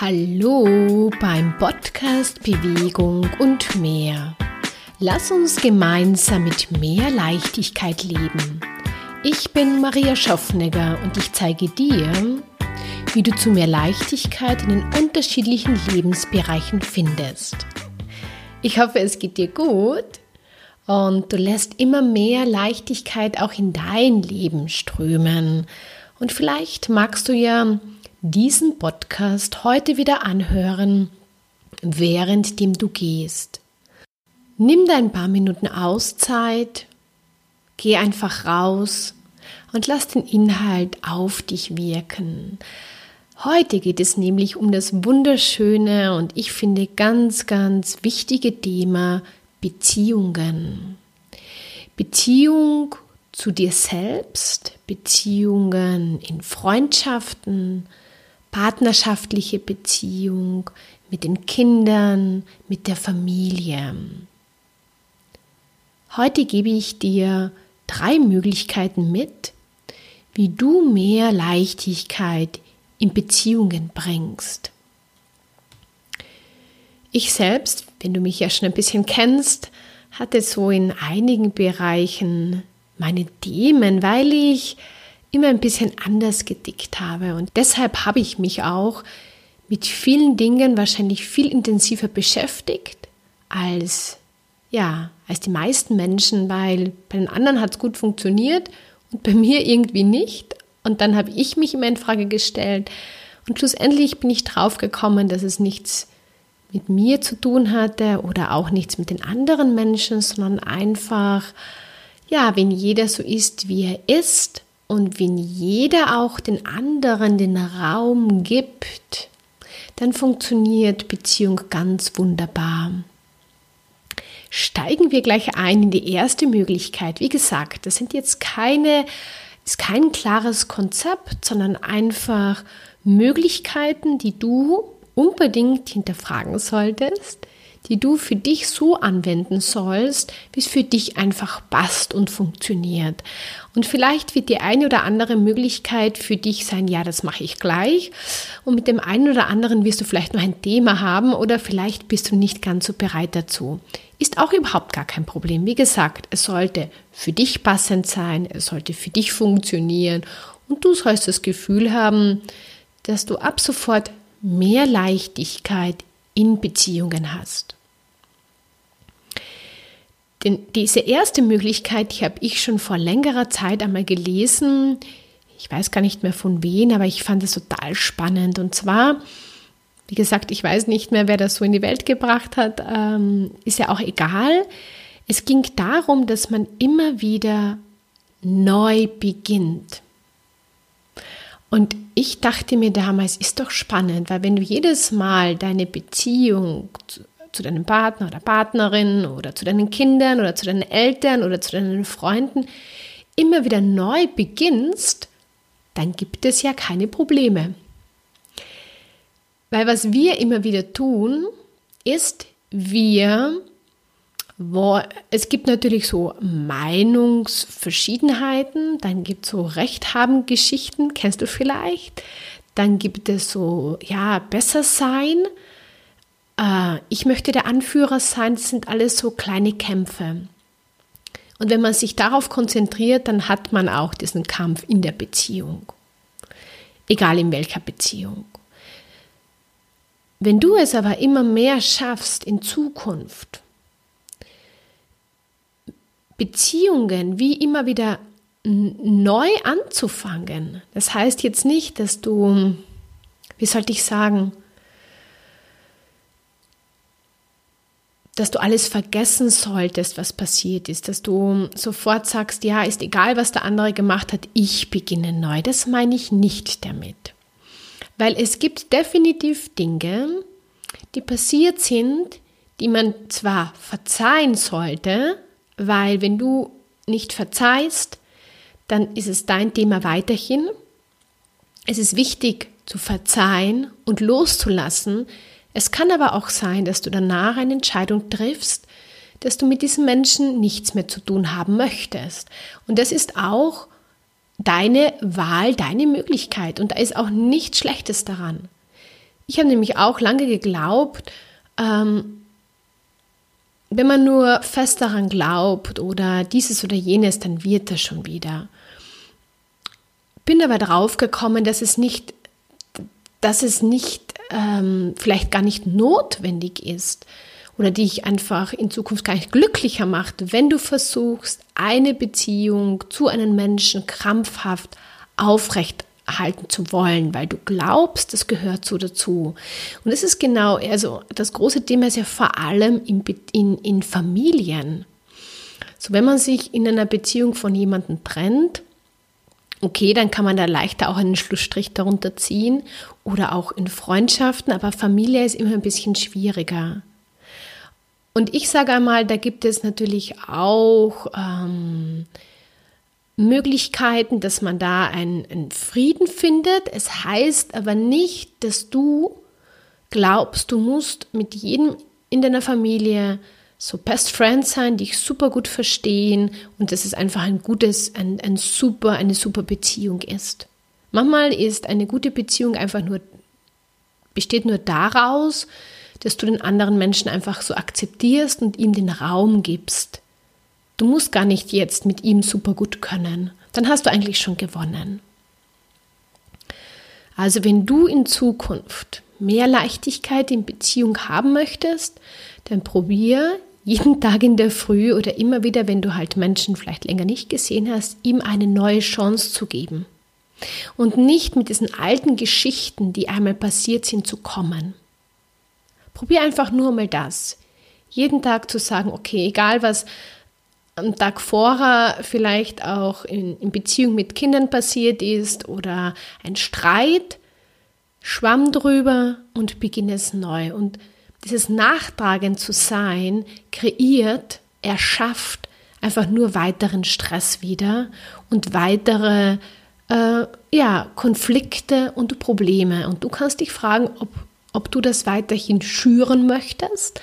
Hallo beim Podcast Bewegung und mehr. Lass uns gemeinsam mit mehr Leichtigkeit leben. Ich bin Maria Schaffnegger und ich zeige dir, wie du zu mehr Leichtigkeit in den unterschiedlichen Lebensbereichen findest. Ich hoffe, es geht dir gut und du lässt immer mehr Leichtigkeit auch in dein Leben strömen. Und vielleicht magst du ja diesen Podcast heute wieder anhören, währenddem du gehst. Nimm dir ein paar Minuten Auszeit, geh einfach raus und lass den Inhalt auf dich wirken. Heute geht es nämlich um das wunderschöne und ich finde ganz, ganz wichtige Thema Beziehungen. Beziehung zu dir selbst, Beziehungen in Freundschaften, partnerschaftliche Beziehung mit den Kindern, mit der Familie. Heute gebe ich dir drei Möglichkeiten mit, wie du mehr Leichtigkeit in Beziehungen bringst. Ich selbst, wenn du mich ja schon ein bisschen kennst, hatte so in einigen Bereichen meine Themen, weil ich immer ein bisschen anders gedickt habe. Und deshalb habe ich mich auch mit vielen Dingen wahrscheinlich viel intensiver beschäftigt als, ja, als die meisten Menschen, weil bei den anderen hat es gut funktioniert und bei mir irgendwie nicht. Und dann habe ich mich immer in Frage gestellt. Und schlussendlich bin ich drauf gekommen, dass es nichts mit mir zu tun hatte oder auch nichts mit den anderen Menschen, sondern einfach, ja, wenn jeder so ist, wie er ist, und wenn jeder auch den anderen den Raum gibt, dann funktioniert Beziehung ganz wunderbar. Steigen wir gleich ein in die erste Möglichkeit. Wie gesagt, das sind jetzt keine, ist kein klares Konzept, sondern einfach Möglichkeiten, die du unbedingt hinterfragen solltest, die du für dich so anwenden sollst, wie es für dich einfach passt und funktioniert. Und vielleicht wird die eine oder andere Möglichkeit für dich sein, ja, das mache ich gleich. Und mit dem einen oder anderen wirst du vielleicht noch ein Thema haben oder vielleicht bist du nicht ganz so bereit dazu. Ist auch überhaupt gar kein Problem. Wie gesagt, es sollte für dich passend sein, es sollte für dich funktionieren und du sollst das Gefühl haben, dass du ab sofort mehr Leichtigkeit in Beziehungen hast. Denn diese erste Möglichkeit, die habe ich schon vor längerer Zeit einmal gelesen. Ich weiß gar nicht mehr von wen, aber ich fand es total spannend. Und zwar, wie gesagt, ich weiß nicht mehr, wer das so in die Welt gebracht hat, ähm, ist ja auch egal. Es ging darum, dass man immer wieder neu beginnt. Und ich dachte mir damals, ist doch spannend, weil wenn du jedes Mal deine Beziehung zu, deinem Partner oder Partnerin oder zu deinen Kindern oder zu deinen Eltern oder zu deinen Freunden immer wieder neu beginnst, dann gibt es ja keine Probleme. Weil was wir immer wieder tun, ist, wir wo, es gibt natürlich so Meinungsverschiedenheiten, dann gibt es so Rechthaben-Geschichten, kennst du vielleicht. Dann gibt es so, ja, besser sein. Äh, ich möchte der Anführer sein, das sind alles so kleine Kämpfe. Und wenn man sich darauf konzentriert, dann hat man auch diesen Kampf in der Beziehung. Egal in welcher Beziehung. Wenn du es aber immer mehr schaffst in Zukunft, Beziehungen wie immer wieder neu anzufangen. Das heißt jetzt nicht, dass du, wie sollte ich sagen, dass du alles vergessen solltest, was passiert ist, dass du sofort sagst, ja, ist egal, was der andere gemacht hat, ich beginne neu. Das meine ich nicht damit. Weil es gibt definitiv Dinge, die passiert sind, die man zwar verzeihen sollte, weil wenn du nicht verzeihst, dann ist es dein Thema weiterhin. Es ist wichtig zu verzeihen und loszulassen. Es kann aber auch sein, dass du danach eine Entscheidung triffst, dass du mit diesem Menschen nichts mehr zu tun haben möchtest. Und das ist auch deine Wahl, deine Möglichkeit. Und da ist auch nichts Schlechtes daran. Ich habe nämlich auch lange geglaubt, ähm, wenn man nur fest daran glaubt oder dieses oder jenes, dann wird das schon wieder. Bin aber drauf gekommen, dass es nicht, dass es nicht, ähm, vielleicht gar nicht notwendig ist oder dich einfach in Zukunft gar nicht glücklicher macht, wenn du versuchst, eine Beziehung zu einem Menschen krampfhaft aufrecht halten zu wollen, weil du glaubst, das gehört so dazu. Und es ist genau, also das große Thema ist ja vor allem in, in, in Familien. So, wenn man sich in einer Beziehung von jemandem trennt, okay, dann kann man da leichter auch einen Schlussstrich darunter ziehen oder auch in Freundschaften, aber Familie ist immer ein bisschen schwieriger. Und ich sage einmal, da gibt es natürlich auch ähm, Möglichkeiten, dass man da einen, einen Frieden findet. Es heißt aber nicht, dass du glaubst, du musst mit jedem in deiner Familie so Best Friends sein, die dich super gut verstehen und dass es einfach ein gutes, ein, ein super, eine super Beziehung ist. Manchmal ist eine gute Beziehung einfach nur, besteht nur daraus, dass du den anderen Menschen einfach so akzeptierst und ihm den Raum gibst. Du musst gar nicht jetzt mit ihm super gut können. Dann hast du eigentlich schon gewonnen. Also wenn du in Zukunft mehr Leichtigkeit in Beziehung haben möchtest, dann probier jeden Tag in der Früh oder immer wieder, wenn du halt Menschen vielleicht länger nicht gesehen hast, ihm eine neue Chance zu geben. Und nicht mit diesen alten Geschichten, die einmal passiert sind, zu kommen. Probier einfach nur mal das. Jeden Tag zu sagen, okay, egal was am Tag vorher vielleicht auch in, in Beziehung mit Kindern passiert ist oder ein Streit, schwamm drüber und beginne es neu. Und dieses Nachtragen zu sein, kreiert, erschafft einfach nur weiteren Stress wieder und weitere äh, ja, Konflikte und Probleme. Und du kannst dich fragen, ob, ob du das weiterhin schüren möchtest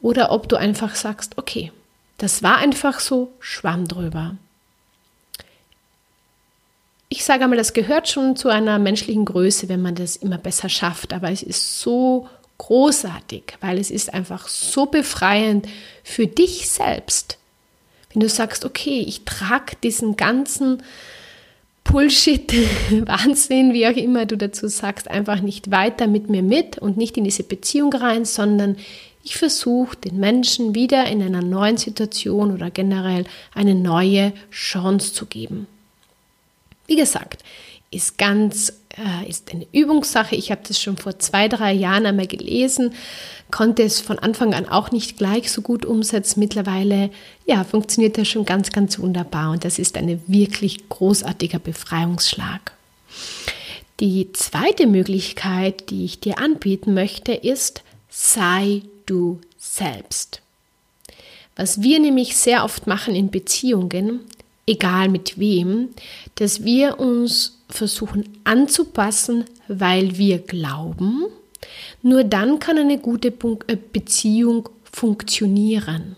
oder ob du einfach sagst, okay, das war einfach so, schwamm drüber. Ich sage einmal, das gehört schon zu einer menschlichen Größe, wenn man das immer besser schafft, aber es ist so großartig, weil es ist einfach so befreiend für dich selbst. Wenn du sagst, okay, ich trage diesen ganzen Bullshit, Wahnsinn, wie auch immer du dazu sagst, einfach nicht weiter mit mir mit und nicht in diese Beziehung rein, sondern ich versuche den Menschen wieder in einer neuen Situation oder generell eine neue Chance zu geben. Wie gesagt, ist ganz, äh, ist eine Übungssache. Ich habe das schon vor zwei, drei Jahren einmal gelesen, konnte es von Anfang an auch nicht gleich so gut umsetzen. Mittlerweile, ja, funktioniert das schon ganz, ganz wunderbar und das ist ein wirklich großartiger Befreiungsschlag. Die zweite Möglichkeit, die ich dir anbieten möchte, ist, sei du selbst. Was wir nämlich sehr oft machen in Beziehungen, egal mit wem, dass wir uns versuchen anzupassen, weil wir glauben, nur dann kann eine gute äh, Beziehung funktionieren.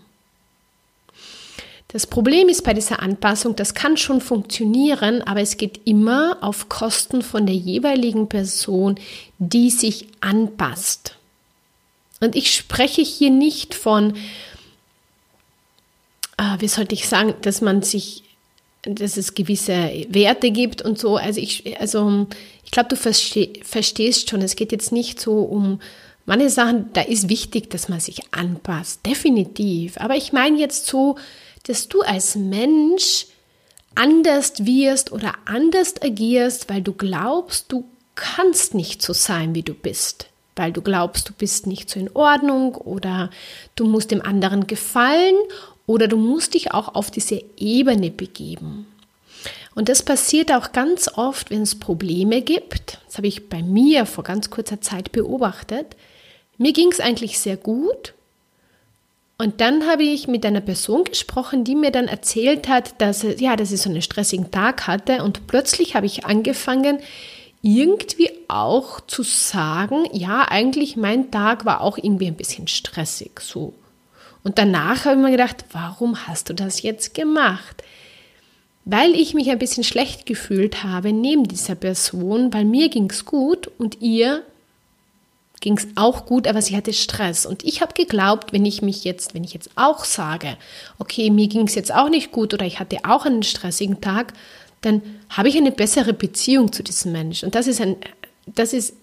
Das Problem ist bei dieser Anpassung, das kann schon funktionieren, aber es geht immer auf Kosten von der jeweiligen Person, die sich anpasst. Und ich spreche hier nicht von, äh, wie sollte ich sagen, dass man sich, dass es gewisse Werte gibt und so. Also ich, also ich glaube, du versteh, verstehst schon, es geht jetzt nicht so um manche Sachen, da ist wichtig, dass man sich anpasst, definitiv. Aber ich meine jetzt so, dass du als Mensch anders wirst oder anders agierst, weil du glaubst, du kannst nicht so sein, wie du bist weil du glaubst, du bist nicht so in Ordnung oder du musst dem anderen gefallen oder du musst dich auch auf diese Ebene begeben. Und das passiert auch ganz oft, wenn es Probleme gibt. Das habe ich bei mir vor ganz kurzer Zeit beobachtet. Mir ging es eigentlich sehr gut. Und dann habe ich mit einer Person gesprochen, die mir dann erzählt hat, dass, ja, dass sie so einen stressigen Tag hatte. Und plötzlich habe ich angefangen, irgendwie auch zu sagen, ja, eigentlich mein Tag war auch irgendwie ein bisschen stressig so. Und danach habe ich mir gedacht, warum hast du das jetzt gemacht? Weil ich mich ein bisschen schlecht gefühlt habe neben dieser Person, weil mir ging es gut und ihr ging es auch gut, aber sie hatte Stress. Und ich habe geglaubt, wenn ich mich jetzt, wenn ich jetzt auch sage, okay, mir ging es jetzt auch nicht gut oder ich hatte auch einen stressigen Tag, dann habe ich eine bessere Beziehung zu diesem Menschen. Und das ist ein, das ist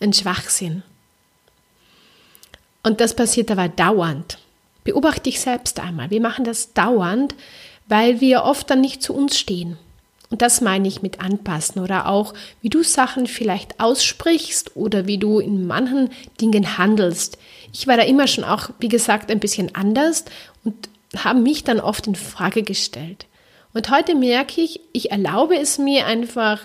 ein Schwachsinn. Und das passiert aber dauernd. Beobachte dich selbst einmal. Wir machen das dauernd, weil wir oft dann nicht zu uns stehen. Und das meine ich mit anpassen oder auch, wie du Sachen vielleicht aussprichst oder wie du in manchen Dingen handelst. Ich war da immer schon auch, wie gesagt, ein bisschen anders und habe mich dann oft in Frage gestellt. Und heute merke ich, ich erlaube es mir einfach,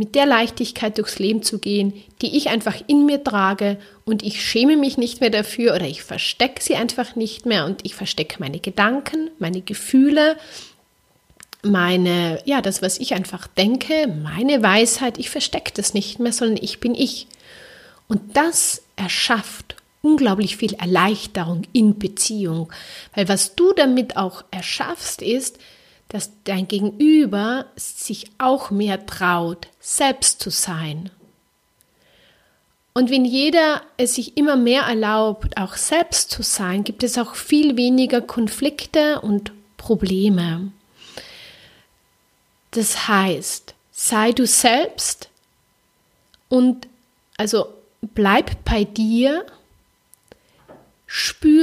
mit der Leichtigkeit durchs Leben zu gehen, die ich einfach in mir trage. Und ich schäme mich nicht mehr dafür oder ich verstecke sie einfach nicht mehr. Und ich verstecke meine Gedanken, meine Gefühle, meine, ja, das, was ich einfach denke, meine Weisheit, ich verstecke das nicht mehr, sondern ich bin ich. Und das erschafft unglaublich viel Erleichterung in Beziehung, weil was du damit auch erschaffst, ist, dass dein Gegenüber sich auch mehr traut, selbst zu sein. Und wenn jeder es sich immer mehr erlaubt, auch selbst zu sein, gibt es auch viel weniger Konflikte und Probleme. Das heißt, sei du selbst und also bleib bei dir,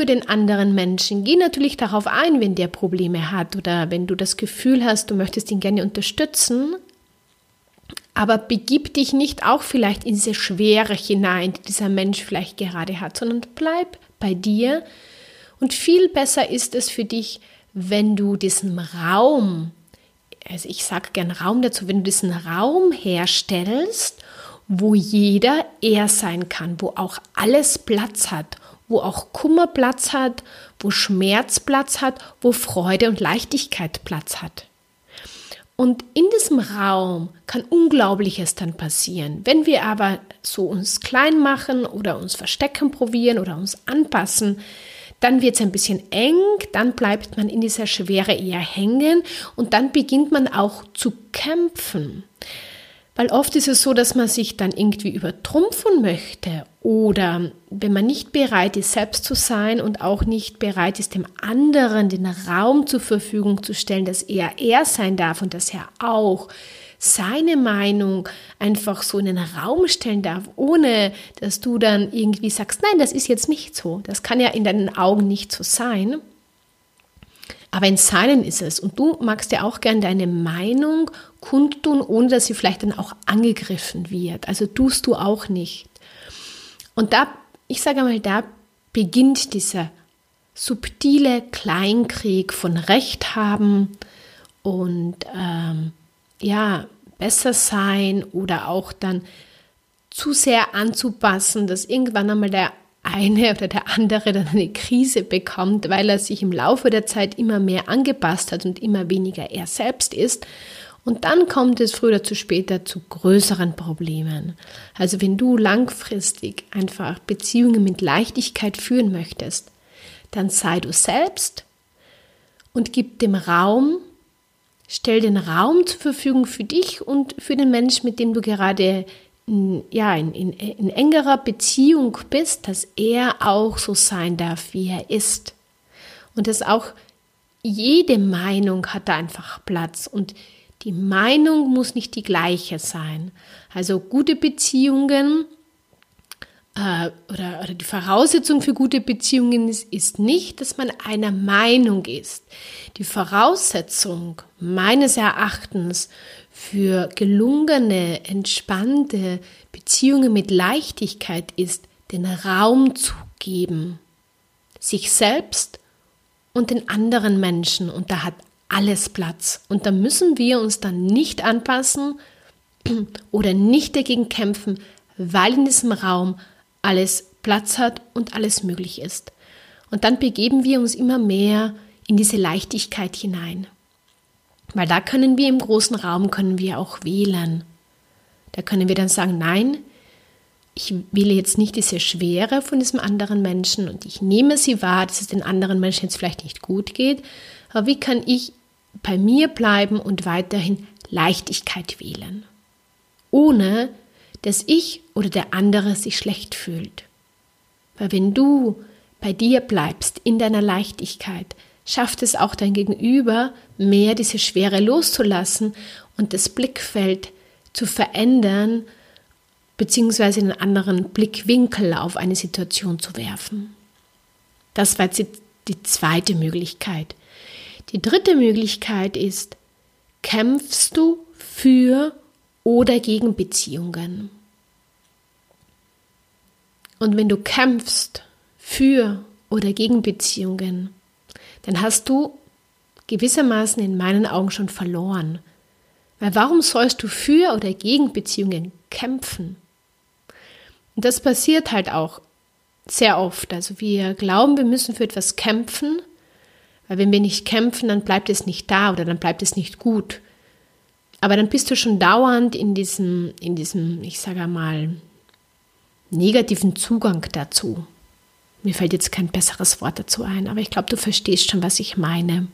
den anderen Menschen. Geh natürlich darauf ein, wenn der Probleme hat oder wenn du das Gefühl hast, du möchtest ihn gerne unterstützen. Aber begib dich nicht auch vielleicht in diese Schwere hinein, die dieser Mensch vielleicht gerade hat, sondern bleib bei dir. Und viel besser ist es für dich, wenn du diesen Raum also ich sage gern Raum dazu, wenn du diesen Raum herstellst, wo jeder er sein kann, wo auch alles Platz hat, wo auch Kummer Platz hat, wo Schmerz Platz hat, wo Freude und Leichtigkeit Platz hat. Und in diesem Raum kann Unglaubliches dann passieren. Wenn wir aber so uns klein machen oder uns verstecken probieren oder uns anpassen, dann wird es ein bisschen eng, dann bleibt man in dieser Schwere eher hängen und dann beginnt man auch zu kämpfen. Weil oft ist es so, dass man sich dann irgendwie übertrumpfen möchte oder wenn man nicht bereit ist, selbst zu sein und auch nicht bereit ist, dem anderen den Raum zur Verfügung zu stellen, dass er er sein darf und dass er auch seine Meinung einfach so in den Raum stellen darf, ohne dass du dann irgendwie sagst, nein, das ist jetzt nicht so. Das kann ja in deinen Augen nicht so sein. Aber in seinen ist es. Und du magst ja auch gern deine Meinung kundtun, ohne dass sie vielleicht dann auch angegriffen wird. Also tust du auch nicht. Und da, ich sage mal, da beginnt dieser subtile Kleinkrieg von Recht haben und ähm, ja, besser sein oder auch dann zu sehr anzupassen, dass irgendwann einmal der eine oder der andere dann eine Krise bekommt, weil er sich im Laufe der Zeit immer mehr angepasst hat und immer weniger er selbst ist. Und dann kommt es früher zu später zu größeren Problemen. Also wenn du langfristig einfach Beziehungen mit Leichtigkeit führen möchtest, dann sei du selbst und gib dem Raum, Stell den Raum zur Verfügung für dich und für den Menschen, mit dem du gerade ja, in, in, in engerer Beziehung bist, dass er auch so sein darf, wie er ist. Und dass auch jede Meinung hat da einfach Platz und die Meinung muss nicht die gleiche sein. Also gute Beziehungen äh, oder, oder die Voraussetzung für gute Beziehungen ist, ist nicht, dass man einer Meinung ist. Die Voraussetzung meines Erachtens für gelungene, entspannte Beziehungen mit Leichtigkeit ist, den Raum zu geben, sich selbst und den anderen Menschen. Und da hat alles Platz. Und da müssen wir uns dann nicht anpassen oder nicht dagegen kämpfen, weil in diesem Raum alles Platz hat und alles möglich ist. Und dann begeben wir uns immer mehr in diese Leichtigkeit hinein. Weil da können wir im großen Raum, können wir auch wählen. Da können wir dann sagen, nein, ich wähle jetzt nicht diese Schwere von diesem anderen Menschen und ich nehme sie wahr, dass es den anderen Menschen jetzt vielleicht nicht gut geht, aber wie kann ich bei mir bleiben und weiterhin Leichtigkeit wählen, ohne dass ich oder der andere sich schlecht fühlt. Weil wenn du bei dir bleibst, in deiner Leichtigkeit, schafft es auch dein Gegenüber, mehr diese Schwere loszulassen und das Blickfeld zu verändern, beziehungsweise einen anderen Blickwinkel auf eine Situation zu werfen. Das war jetzt die zweite Möglichkeit. Die dritte Möglichkeit ist, kämpfst du für oder gegen Beziehungen? Und wenn du kämpfst für oder gegen Beziehungen, dann hast du gewissermaßen in meinen Augen schon verloren. Weil warum sollst du für oder gegen Beziehungen kämpfen? Und das passiert halt auch sehr oft. Also wir glauben, wir müssen für etwas kämpfen, weil wenn wir nicht kämpfen, dann bleibt es nicht da oder dann bleibt es nicht gut. Aber dann bist du schon dauernd in diesem, in diesem, ich sage mal, negativen Zugang dazu. Mir fällt jetzt kein besseres Wort dazu ein, aber ich glaube, du verstehst schon, was ich meine.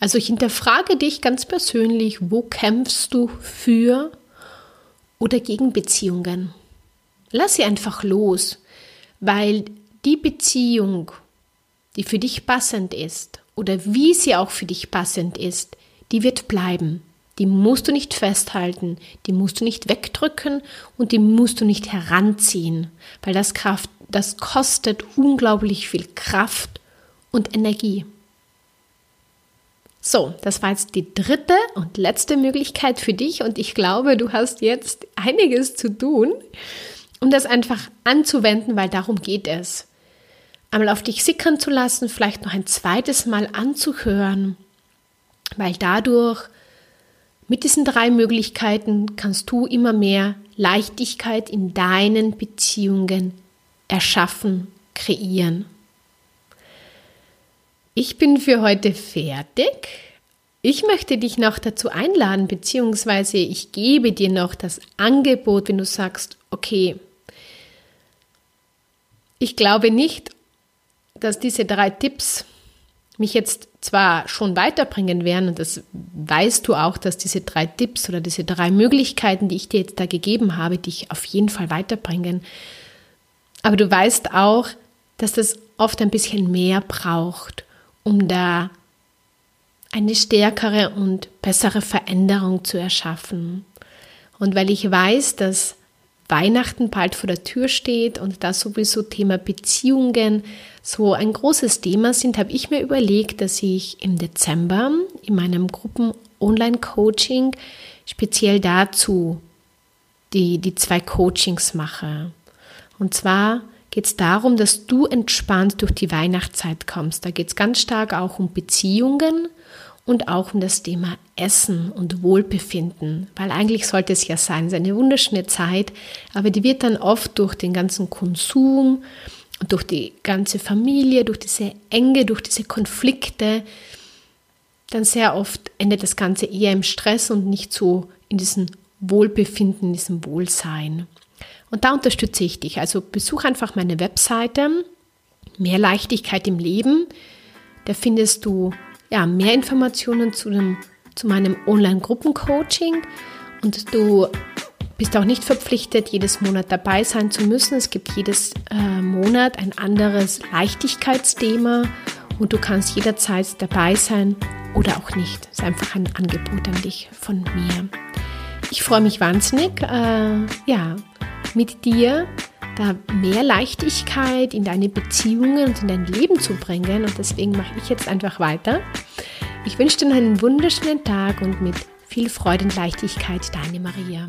Also ich hinterfrage dich ganz persönlich, wo kämpfst du für oder gegen Beziehungen? Lass sie einfach los, weil die Beziehung, die für dich passend ist oder wie sie auch für dich passend ist, die wird bleiben. Die musst du nicht festhalten, die musst du nicht wegdrücken und die musst du nicht heranziehen, weil das Kraft, das kostet unglaublich viel Kraft und Energie. So, das war jetzt die dritte und letzte Möglichkeit für dich und ich glaube, du hast jetzt einiges zu tun, um das einfach anzuwenden, weil darum geht es. Einmal auf dich sickern zu lassen, vielleicht noch ein zweites Mal anzuhören, weil dadurch mit diesen drei Möglichkeiten kannst du immer mehr Leichtigkeit in deinen Beziehungen erschaffen, kreieren. Ich bin für heute fertig. Ich möchte dich noch dazu einladen, beziehungsweise ich gebe dir noch das Angebot, wenn du sagst, okay, ich glaube nicht, dass diese drei Tipps mich jetzt zwar schon weiterbringen werden, und das weißt du auch, dass diese drei Tipps oder diese drei Möglichkeiten, die ich dir jetzt da gegeben habe, dich auf jeden Fall weiterbringen. Aber du weißt auch, dass das oft ein bisschen mehr braucht, um da eine stärkere und bessere Veränderung zu erschaffen. Und weil ich weiß, dass Weihnachten bald vor der Tür steht und da sowieso Thema Beziehungen so ein großes Thema sind, habe ich mir überlegt, dass ich im Dezember in meinem Gruppen-Online-Coaching speziell dazu die, die zwei Coachings mache. Und zwar geht es darum, dass du entspannt durch die Weihnachtszeit kommst. Da geht es ganz stark auch um Beziehungen und auch um das Thema Essen und Wohlbefinden, weil eigentlich sollte es ja sein, es ist eine wunderschöne Zeit, aber die wird dann oft durch den ganzen Konsum, durch die ganze Familie, durch diese Enge, durch diese Konflikte, dann sehr oft endet das Ganze eher im Stress und nicht so in diesem Wohlbefinden, in diesem Wohlsein. Und da unterstütze ich dich. Also besuch einfach meine Webseite, mehr Leichtigkeit im Leben. Da findest du ja, mehr Informationen zu, dem, zu meinem Online-Gruppencoaching und du bist auch nicht verpflichtet, jedes Monat dabei sein zu müssen. Es gibt jedes äh, Monat ein anderes Leichtigkeitsthema und du kannst jederzeit dabei sein oder auch nicht. Es ist einfach ein Angebot an dich von mir. Ich freue mich wahnsinnig, äh, ja, mit dir da mehr Leichtigkeit in deine Beziehungen und in dein Leben zu bringen. Und deswegen mache ich jetzt einfach weiter. Ich wünsche dir einen wunderschönen Tag und mit viel Freude und Leichtigkeit, deine Maria.